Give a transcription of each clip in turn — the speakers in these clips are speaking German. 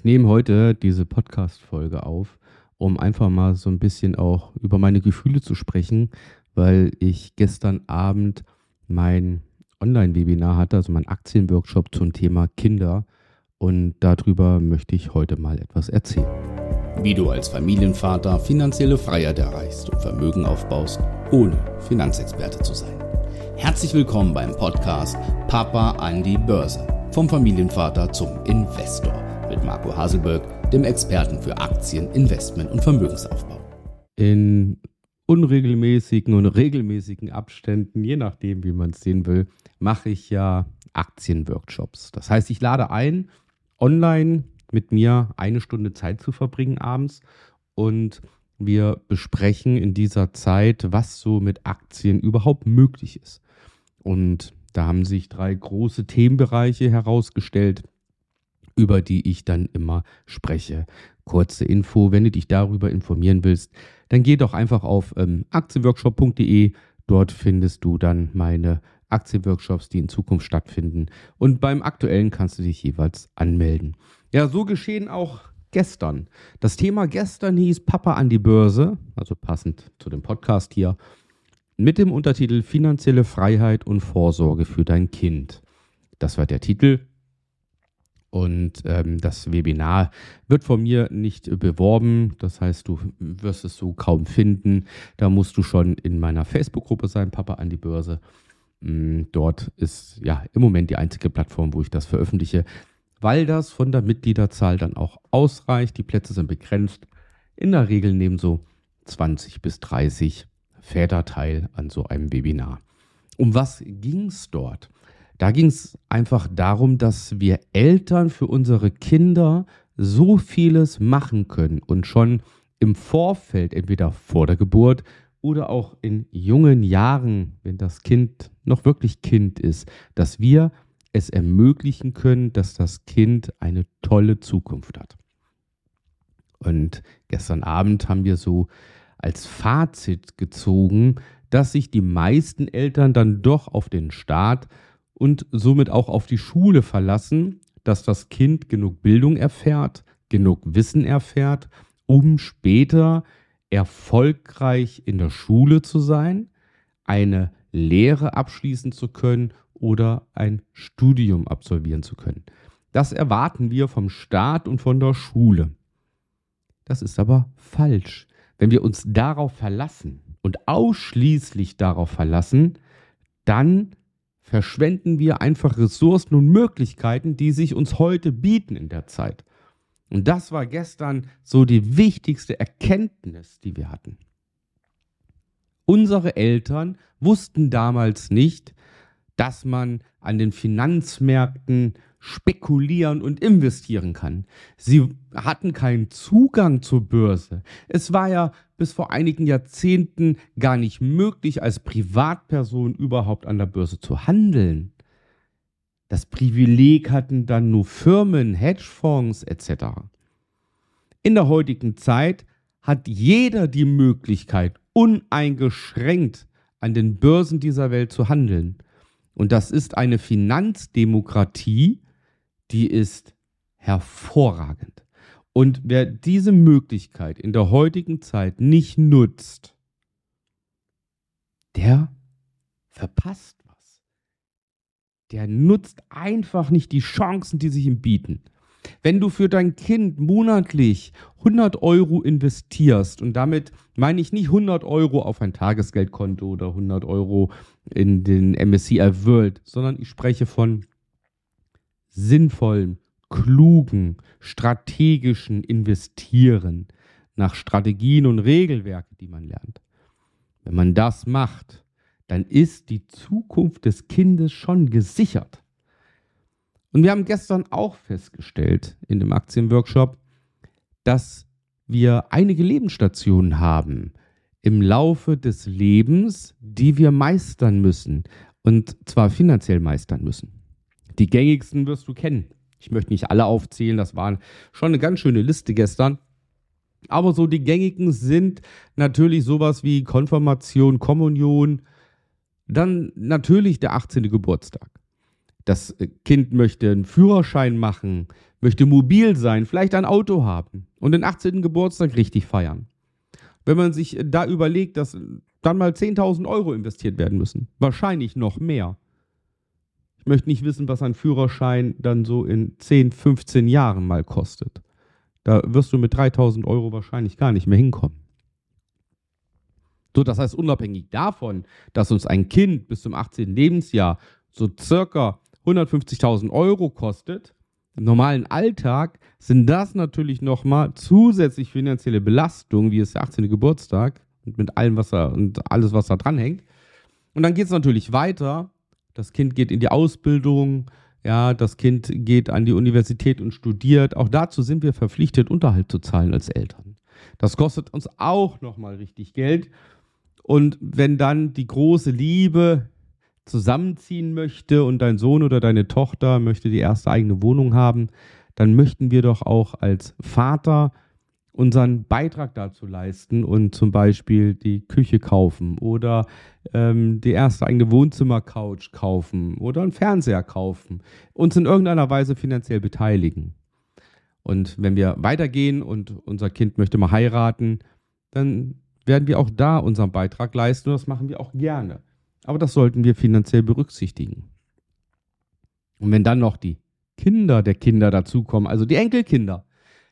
Ich nehme heute diese Podcast-Folge auf, um einfach mal so ein bisschen auch über meine Gefühle zu sprechen, weil ich gestern Abend mein Online-Webinar hatte, also mein Aktienworkshop zum Thema Kinder. Und darüber möchte ich heute mal etwas erzählen. Wie du als Familienvater finanzielle Freiheit erreichst und Vermögen aufbaust, ohne Finanzexperte zu sein. Herzlich willkommen beim Podcast Papa an die Börse. Vom Familienvater zum Investor mit Marco Haselberg, dem Experten für Aktien, Investment und Vermögensaufbau. In unregelmäßigen und regelmäßigen Abständen, je nachdem, wie man es sehen will, mache ich ja Aktienworkshops. Das heißt, ich lade ein, online mit mir eine Stunde Zeit zu verbringen abends und wir besprechen in dieser Zeit, was so mit Aktien überhaupt möglich ist. Und da haben sich drei große Themenbereiche herausgestellt, über die ich dann immer spreche. Kurze Info, wenn du dich darüber informieren willst, dann geh doch einfach auf ähm, aktienworkshop.de. Dort findest du dann meine Aktienworkshops, die in Zukunft stattfinden. Und beim aktuellen kannst du dich jeweils anmelden. Ja, so geschehen auch gestern. Das Thema gestern hieß Papa an die Börse, also passend zu dem Podcast hier mit dem Untertitel Finanzielle Freiheit und Vorsorge für dein Kind. Das war der Titel. Und ähm, das Webinar wird von mir nicht beworben. Das heißt, du wirst es so kaum finden. Da musst du schon in meiner Facebook-Gruppe sein, Papa an die Börse. Mm, dort ist ja im Moment die einzige Plattform, wo ich das veröffentliche, weil das von der Mitgliederzahl dann auch ausreicht. Die Plätze sind begrenzt. In der Regel nehmen so 20 bis 30 Väter teil an so einem Webinar. Um was ging es dort? Da ging es einfach darum, dass wir Eltern für unsere Kinder so vieles machen können und schon im Vorfeld, entweder vor der Geburt oder auch in jungen Jahren, wenn das Kind noch wirklich Kind ist, dass wir es ermöglichen können, dass das Kind eine tolle Zukunft hat. Und gestern Abend haben wir so als Fazit gezogen, dass sich die meisten Eltern dann doch auf den Staat und somit auch auf die Schule verlassen, dass das Kind genug Bildung erfährt, genug Wissen erfährt, um später erfolgreich in der Schule zu sein, eine Lehre abschließen zu können oder ein Studium absolvieren zu können. Das erwarten wir vom Staat und von der Schule. Das ist aber falsch. Wenn wir uns darauf verlassen und ausschließlich darauf verlassen, dann verschwenden wir einfach Ressourcen und Möglichkeiten, die sich uns heute bieten in der Zeit. Und das war gestern so die wichtigste Erkenntnis, die wir hatten. Unsere Eltern wussten damals nicht, dass man an den Finanzmärkten spekulieren und investieren kann. Sie hatten keinen Zugang zur Börse. Es war ja bis vor einigen Jahrzehnten gar nicht möglich, als Privatperson überhaupt an der Börse zu handeln. Das Privileg hatten dann nur Firmen, Hedgefonds etc. In der heutigen Zeit hat jeder die Möglichkeit, uneingeschränkt an den Börsen dieser Welt zu handeln. Und das ist eine Finanzdemokratie, die ist hervorragend. Und wer diese Möglichkeit in der heutigen Zeit nicht nutzt, der verpasst was. Der nutzt einfach nicht die Chancen, die sich ihm bieten. Wenn du für dein Kind monatlich 100 Euro investierst, und damit meine ich nicht 100 Euro auf ein Tagesgeldkonto oder 100 Euro in den MSCI World, sondern ich spreche von sinnvollen, klugen, strategischen Investieren nach Strategien und Regelwerken, die man lernt. Wenn man das macht, dann ist die Zukunft des Kindes schon gesichert. Und wir haben gestern auch festgestellt in dem Aktienworkshop, dass wir einige Lebensstationen haben im Laufe des Lebens, die wir meistern müssen. Und zwar finanziell meistern müssen. Die gängigsten wirst du kennen. Ich möchte nicht alle aufzählen, das war schon eine ganz schöne Liste gestern. Aber so die gängigen sind natürlich sowas wie Konfirmation, Kommunion, dann natürlich der 18. Geburtstag. Das Kind möchte einen Führerschein machen, möchte mobil sein, vielleicht ein Auto haben und den 18. Geburtstag richtig feiern. Wenn man sich da überlegt, dass dann mal 10.000 Euro investiert werden müssen, wahrscheinlich noch mehr. Ich möchte nicht wissen, was ein Führerschein dann so in 10, 15 Jahren mal kostet. Da wirst du mit 3000 Euro wahrscheinlich gar nicht mehr hinkommen. So, das heißt, unabhängig davon, dass uns ein Kind bis zum 18. Lebensjahr so circa 150.000 Euro kostet, im normalen Alltag sind das natürlich nochmal zusätzlich finanzielle Belastungen, wie es der 18. Geburtstag und mit allem, was da und alles, was da dranhängt. Und dann geht es natürlich weiter. Das Kind geht in die Ausbildung, ja, das Kind geht an die Universität und studiert. Auch dazu sind wir verpflichtet, Unterhalt zu zahlen als Eltern. Das kostet uns auch nochmal richtig Geld. Und wenn dann die große Liebe zusammenziehen möchte und dein Sohn oder deine Tochter möchte die erste eigene Wohnung haben, dann möchten wir doch auch als Vater unseren Beitrag dazu leisten und zum Beispiel die Küche kaufen oder ähm, die erste eigene Wohnzimmercouch kaufen oder einen Fernseher kaufen, uns in irgendeiner Weise finanziell beteiligen. Und wenn wir weitergehen und unser Kind möchte mal heiraten, dann werden wir auch da unseren Beitrag leisten und das machen wir auch gerne. Aber das sollten wir finanziell berücksichtigen. Und wenn dann noch die Kinder der Kinder dazukommen, also die Enkelkinder,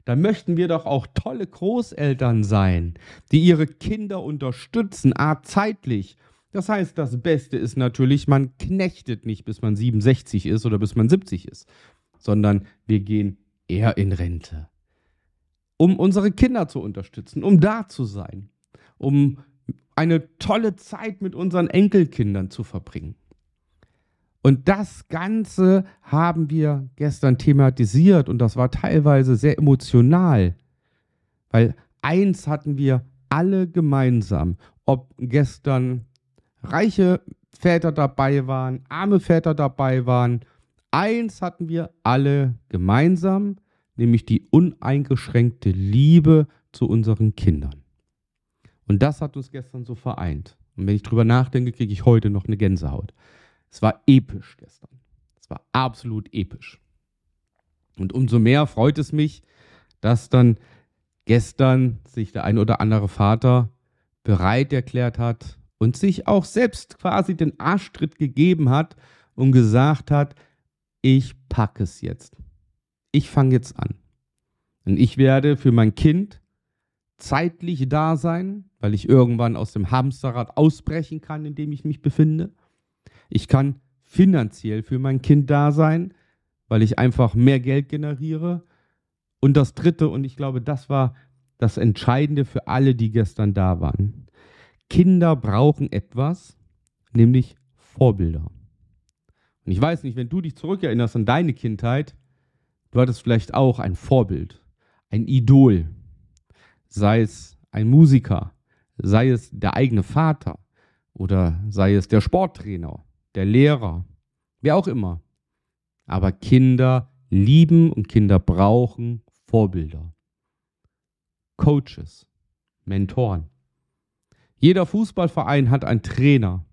dann möchten wir doch auch tolle Großeltern sein, die ihre Kinder unterstützen, a zeitlich. Das heißt, das Beste ist natürlich, man knechtet nicht, bis man 67 ist oder bis man 70 ist, sondern wir gehen eher in Rente, um unsere Kinder zu unterstützen, um da zu sein, um eine tolle Zeit mit unseren Enkelkindern zu verbringen. Und das Ganze haben wir gestern thematisiert und das war teilweise sehr emotional, weil eins hatten wir alle gemeinsam, ob gestern reiche Väter dabei waren, arme Väter dabei waren, eins hatten wir alle gemeinsam, nämlich die uneingeschränkte Liebe zu unseren Kindern. Und das hat uns gestern so vereint. Und wenn ich drüber nachdenke, kriege ich heute noch eine Gänsehaut. Es war episch gestern. Es war absolut episch. Und umso mehr freut es mich, dass dann gestern sich der ein oder andere Vater bereit erklärt hat und sich auch selbst quasi den Arschtritt gegeben hat und gesagt hat, ich packe es jetzt. Ich fange jetzt an. Und ich werde für mein Kind zeitlich da sein, weil ich irgendwann aus dem Hamsterrad ausbrechen kann, in dem ich mich befinde. Ich kann finanziell für mein Kind da sein, weil ich einfach mehr Geld generiere. Und das Dritte, und ich glaube, das war das Entscheidende für alle, die gestern da waren. Kinder brauchen etwas, nämlich Vorbilder. Und ich weiß nicht, wenn du dich zurückerinnerst an deine Kindheit, du hattest vielleicht auch ein Vorbild, ein Idol, sei es ein Musiker, sei es der eigene Vater oder sei es der Sporttrainer, der Lehrer, wer auch immer. Aber Kinder lieben und Kinder brauchen Vorbilder. Coaches, Mentoren. Jeder Fußballverein hat einen Trainer.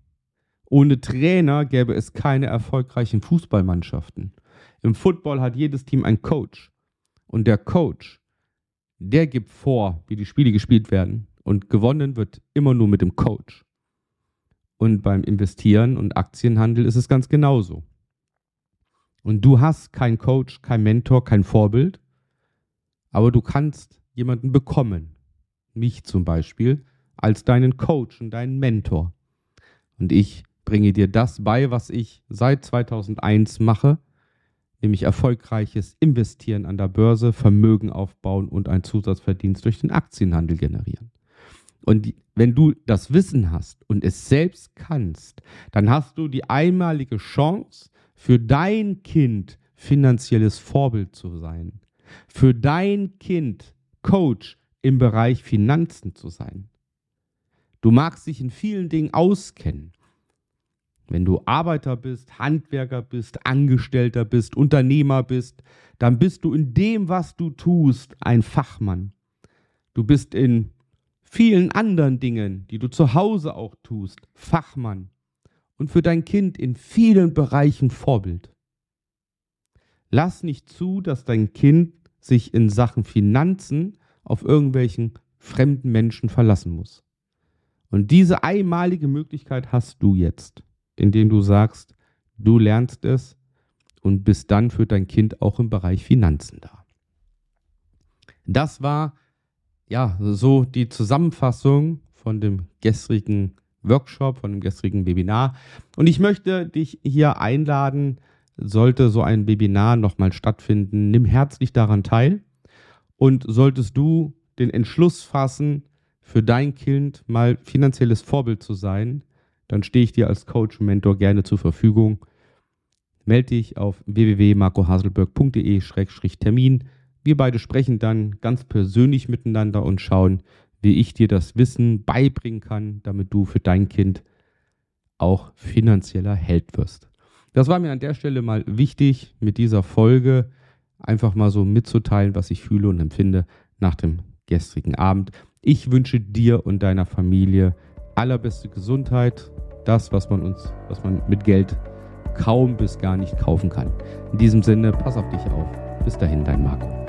Ohne Trainer gäbe es keine erfolgreichen Fußballmannschaften. Im Football hat jedes Team einen Coach. Und der Coach der gibt vor, wie die Spiele gespielt werden. Und gewonnen wird immer nur mit dem Coach. Und beim Investieren und Aktienhandel ist es ganz genauso. Und du hast keinen Coach, keinen Mentor, kein Vorbild, aber du kannst jemanden bekommen. Mich zum Beispiel als deinen Coach und deinen Mentor. Und ich bringe dir das bei, was ich seit 2001 mache, nämlich erfolgreiches Investieren an der Börse, Vermögen aufbauen und einen Zusatzverdienst durch den Aktienhandel generieren. Und wenn du das Wissen hast und es selbst kannst, dann hast du die einmalige Chance, für dein Kind finanzielles Vorbild zu sein, für dein Kind Coach im Bereich Finanzen zu sein. Du magst dich in vielen Dingen auskennen. Wenn du Arbeiter bist, Handwerker bist, Angestellter bist, Unternehmer bist, dann bist du in dem, was du tust, ein Fachmann. Du bist in vielen anderen Dingen, die du zu Hause auch tust, Fachmann. Und für dein Kind in vielen Bereichen Vorbild. Lass nicht zu, dass dein Kind sich in Sachen Finanzen auf irgendwelchen fremden Menschen verlassen muss. Und diese einmalige Möglichkeit hast du jetzt, indem du sagst, du lernst es und bist dann für dein Kind auch im Bereich Finanzen da. Das war ja so die Zusammenfassung von dem gestrigen Workshop, von dem gestrigen Webinar. Und ich möchte dich hier einladen, sollte so ein Webinar nochmal stattfinden, nimm herzlich daran teil. Und solltest du den Entschluss fassen, für dein Kind mal finanzielles Vorbild zu sein, dann stehe ich dir als Coach und Mentor gerne zur Verfügung. Melde dich auf www.marcohaselberg.de-termin. Wir beide sprechen dann ganz persönlich miteinander und schauen, wie ich dir das Wissen beibringen kann, damit du für dein Kind auch finanzieller Held wirst. Das war mir an der Stelle mal wichtig, mit dieser Folge einfach mal so mitzuteilen, was ich fühle und empfinde nach dem gestrigen Abend. Ich wünsche dir und deiner Familie allerbeste Gesundheit, das, was man uns, was man mit Geld kaum bis gar nicht kaufen kann. In diesem Sinne, pass auf dich auf. Bis dahin, dein Marco.